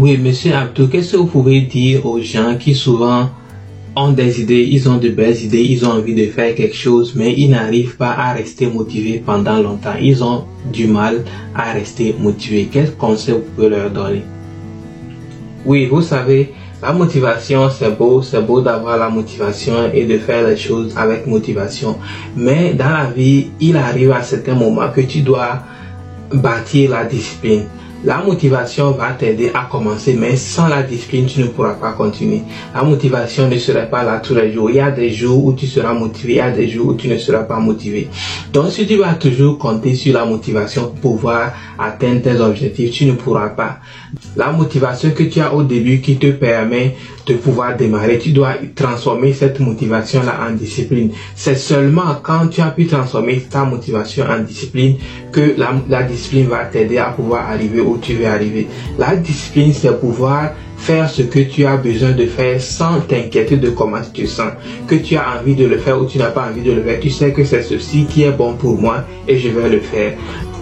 Oui, monsieur Abdou, qu'est-ce que vous pouvez dire aux gens qui souvent ont des idées, ils ont de belles idées, ils ont envie de faire quelque chose, mais ils n'arrivent pas à rester motivés pendant longtemps? Ils ont du mal à rester motivés. Quel conseil vous pouvez leur donner? Oui, vous savez, la motivation, c'est beau, c'est beau d'avoir la motivation et de faire les choses avec motivation. Mais dans la vie, il arrive à certains moments que tu dois bâtir la discipline. La motivation va t'aider à commencer, mais sans la discipline, tu ne pourras pas continuer. La motivation ne sera pas là tous les jours. Il y a des jours où tu seras motivé, il y a des jours où tu ne seras pas motivé. Donc, si tu vas toujours compter sur la motivation pour pouvoir atteindre tes objectifs, tu ne pourras pas. La motivation que tu as au début qui te permet de pouvoir démarrer, tu dois transformer cette motivation-là en discipline. C'est seulement quand tu as pu transformer ta motivation en discipline que la, la discipline va t'aider à pouvoir arriver où tu veux arriver. La discipline, c'est pouvoir faire ce que tu as besoin de faire sans t'inquiéter de comment tu sens. Que tu as envie de le faire ou tu n'as pas envie de le faire, tu sais que c'est ceci qui est bon pour moi et je vais le faire.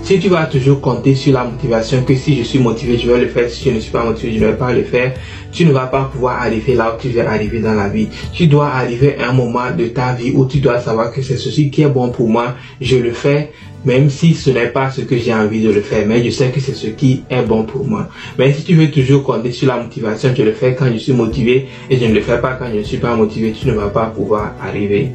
Si tu vas toujours compter sur la motivation, que si je suis motivé, je vais le faire, si je ne suis pas motivé, je ne vais pas le faire, tu ne vas pas pouvoir arriver là où tu veux arriver dans la vie. Tu dois arriver à un moment de ta vie où tu dois savoir que c'est ceci qui est bon pour moi, je le fais, même si ce n'est pas ce que j'ai envie de le faire, mais je sais que c'est ce qui est bon pour moi. Mais si tu veux toujours compter sur la je le fais quand je suis motivé et je ne le fais pas. Quand je ne suis pas motivé, tu ne vas pas pouvoir arriver